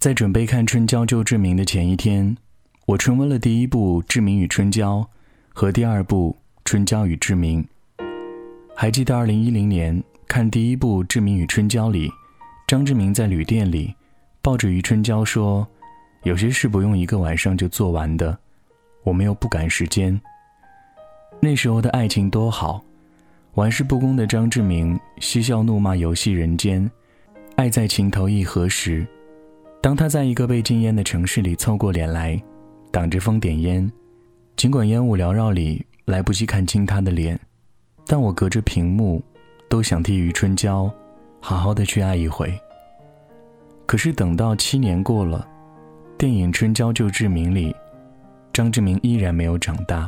在准备看《春娇救志明》的前一天，我重温了第一部《志明与春娇》和第二部《春娇与志明》。还记得二零一零年看第一部《志明与春娇》里，张志明在旅店里抱着余春娇说：“有些事不用一个晚上就做完的，我们又不赶时间。”那时候的爱情多好，玩世不恭的张志明嬉笑怒骂游戏人间，爱在情投意合时。当他在一个被禁烟的城市里凑过脸来，挡着风点烟，尽管烟雾缭绕里来不及看清他的脸，但我隔着屏幕，都想替余春娇好好的去爱一回。可是等到七年过了，电影《春娇救志明》里，张志明依然没有长大。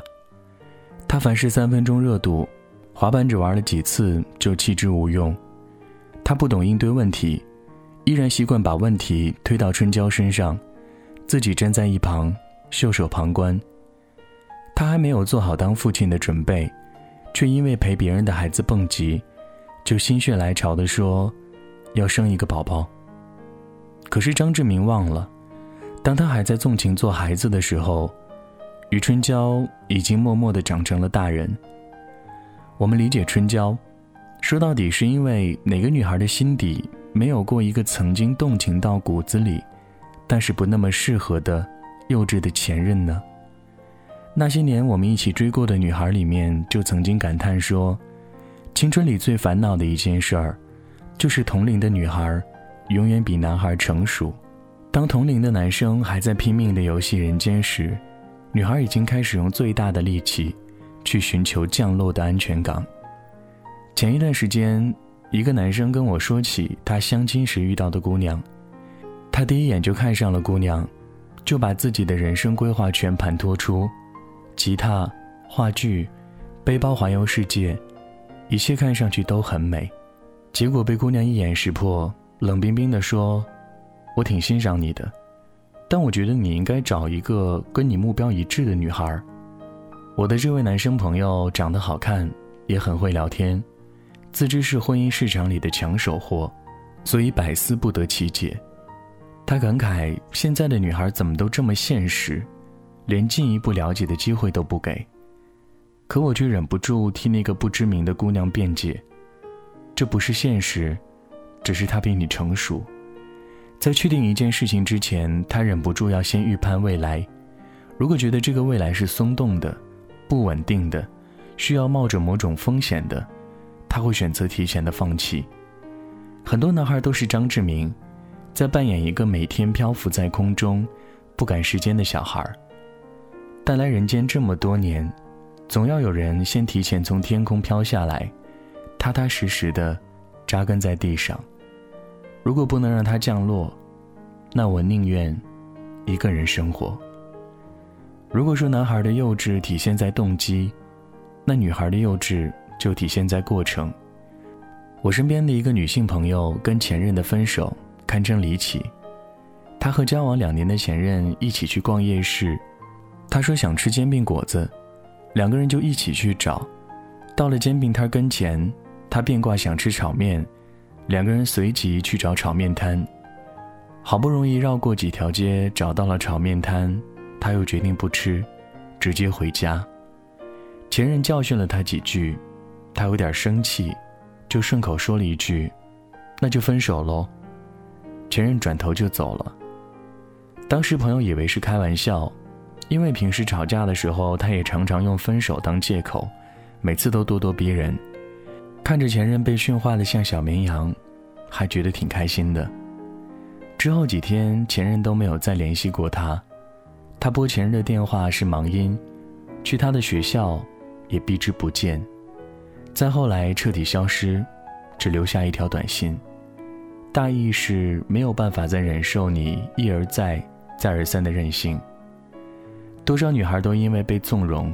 他凡事三分钟热度，滑板只玩了几次就弃之无用。他不懂应对问题。依然习惯把问题推到春娇身上，自己站在一旁袖手旁观。他还没有做好当父亲的准备，却因为陪别人的孩子蹦极，就心血来潮地说要生一个宝宝。可是张志明忘了，当他还在纵情做孩子的时候，余春娇已经默默地长成了大人。我们理解春娇，说到底是因为哪个女孩的心底。没有过一个曾经动情到骨子里，但是不那么适合的幼稚的前任呢？那些年我们一起追过的女孩里面，就曾经感叹说，青春里最烦恼的一件事儿，就是同龄的女孩永远比男孩成熟。当同龄的男生还在拼命的游戏人间时，女孩已经开始用最大的力气去寻求降落的安全港。前一段时间。一个男生跟我说起他相亲时遇到的姑娘，他第一眼就看上了姑娘，就把自己的人生规划全盘托出，吉他、话剧、背包环游世界，一切看上去都很美，结果被姑娘一眼识破，冷冰冰地说：“我挺欣赏你的，但我觉得你应该找一个跟你目标一致的女孩。”我的这位男生朋友长得好看，也很会聊天。自知是婚姻市场里的抢手货，所以百思不得其解。他感慨：现在的女孩怎么都这么现实，连进一步了解的机会都不给。可我却忍不住替那个不知名的姑娘辩解：这不是现实，只是她比你成熟。在确定一件事情之前，他忍不住要先预判未来。如果觉得这个未来是松动的、不稳定的，需要冒着某种风险的。他会选择提前的放弃。很多男孩都是张志明，在扮演一个每天漂浮在空中、不赶时间的小孩。但来人间这么多年，总要有人先提前从天空飘下来，踏踏实实的扎根在地上。如果不能让他降落，那我宁愿一个人生活。如果说男孩的幼稚体现在动机，那女孩的幼稚。就体现在过程。我身边的一个女性朋友跟前任的分手堪称离奇。她和交往两年的前任一起去逛夜市，她说想吃煎饼果子，两个人就一起去找。到了煎饼摊跟前，她变卦想吃炒面，两个人随即去找炒面摊。好不容易绕过几条街找到了炒面摊，她又决定不吃，直接回家。前任教训了她几句。他有点生气，就顺口说了一句：“那就分手喽。”前任转头就走了。当时朋友以为是开玩笑，因为平时吵架的时候，他也常常用分手当借口，每次都咄咄逼人。看着前任被训话的像小绵羊，还觉得挺开心的。之后几天，前任都没有再联系过他。他拨前任的电话是忙音，去他的学校也避之不见。再后来彻底消失，只留下一条短信，大意是没有办法再忍受你一而再、再而三的任性。多少女孩都因为被纵容，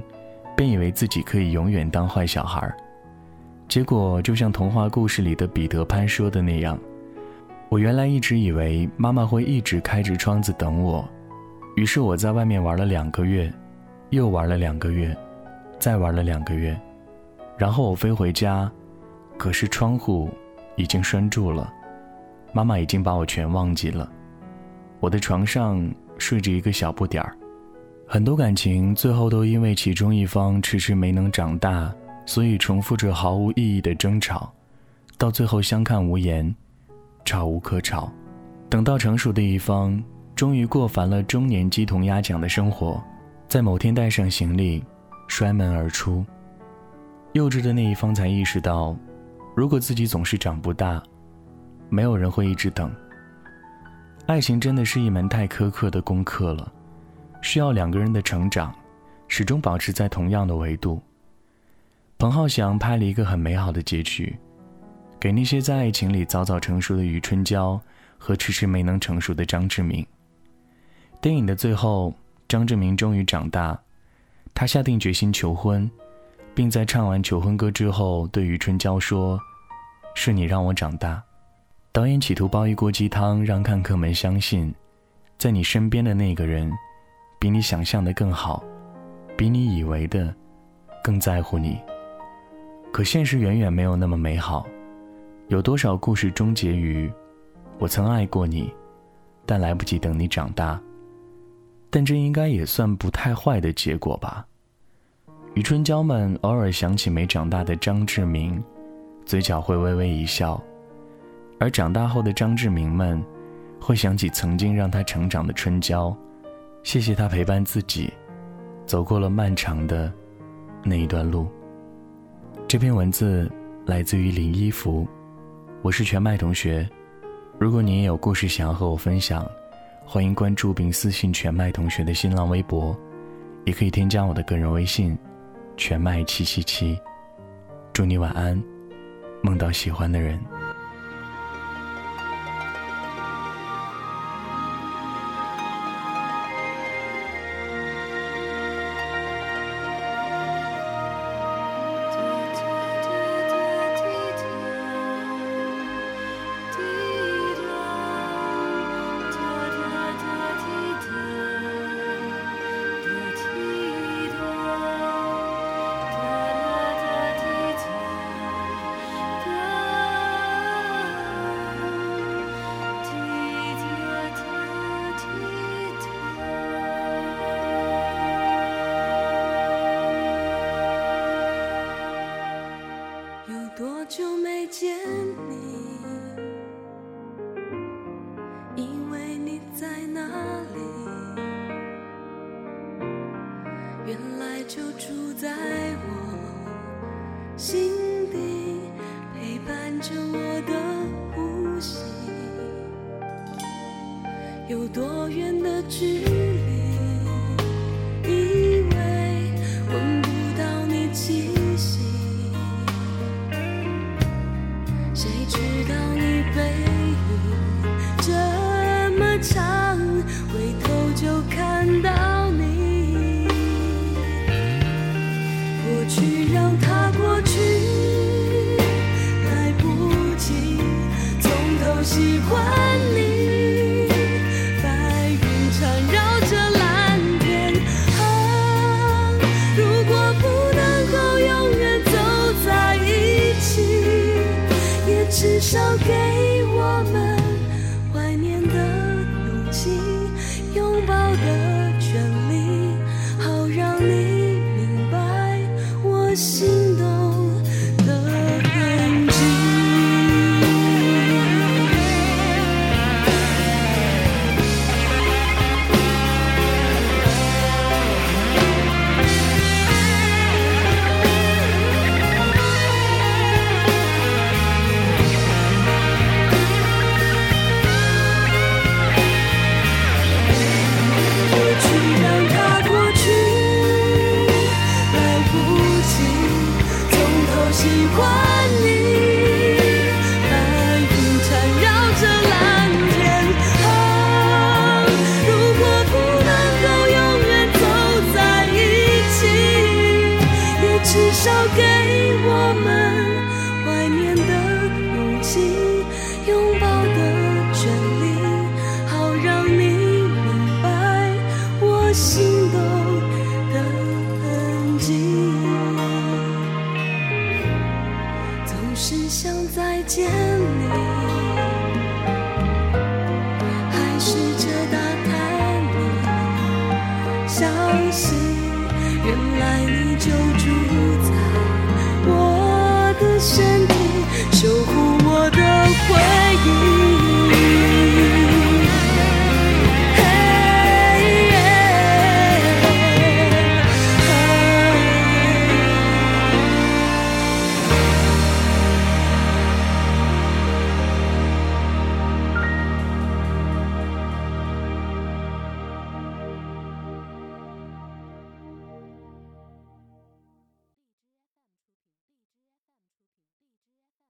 便以为自己可以永远当坏小孩，结果就像童话故事里的彼得潘说的那样：“我原来一直以为妈妈会一直开着窗子等我，于是我在外面玩了两个月，又玩了两个月，再玩了两个月。”然后我飞回家，可是窗户已经拴住了，妈妈已经把我全忘记了。我的床上睡着一个小不点儿。很多感情最后都因为其中一方迟迟没能长大，所以重复着毫无意义的争吵，到最后相看无言，吵无可吵。等到成熟的一方终于过烦了中年鸡同鸭讲的生活，在某天带上行李，摔门而出。幼稚的那一方才意识到，如果自己总是长不大，没有人会一直等。爱情真的是一门太苛刻的功课了。需要两个人的成长，始终保持在同样的维度。彭浩翔拍了一个很美好的结局，给那些在爱情里早早成熟的余春娇和迟迟没能成熟的张志明。电影的最后，张志明终于长大，他下定决心求婚，并在唱完求婚歌之后对余春娇说：“是你让我长大。”导演企图煲一锅鸡汤，让看客们相信，在你身边的那个人。比你想象的更好，比你以为的更在乎你。可现实远远没有那么美好，有多少故事终结于“我曾爱过你，但来不及等你长大”？但这应该也算不太坏的结果吧。余春娇们偶尔想起没长大的张志明，嘴角会微微一笑；而长大后的张志明们，会想起曾经让他成长的春娇。谢谢他陪伴自己，走过了漫长的那一段路。这篇文字来自于林一福，我是全麦同学。如果你也有故事想要和我分享，欢迎关注并私信全麦同学的新浪微博，也可以添加我的个人微信“全麦七七七”。祝你晚安，梦到喜欢的人。好久没见你以为你在哪里。原来就住在我心底陪伴着我的呼吸。有多远的距离？直到你背影这么长，回头就看到你。过去让它过去，来不及从头喜欢。至，少给我们怀念的勇气，拥抱的。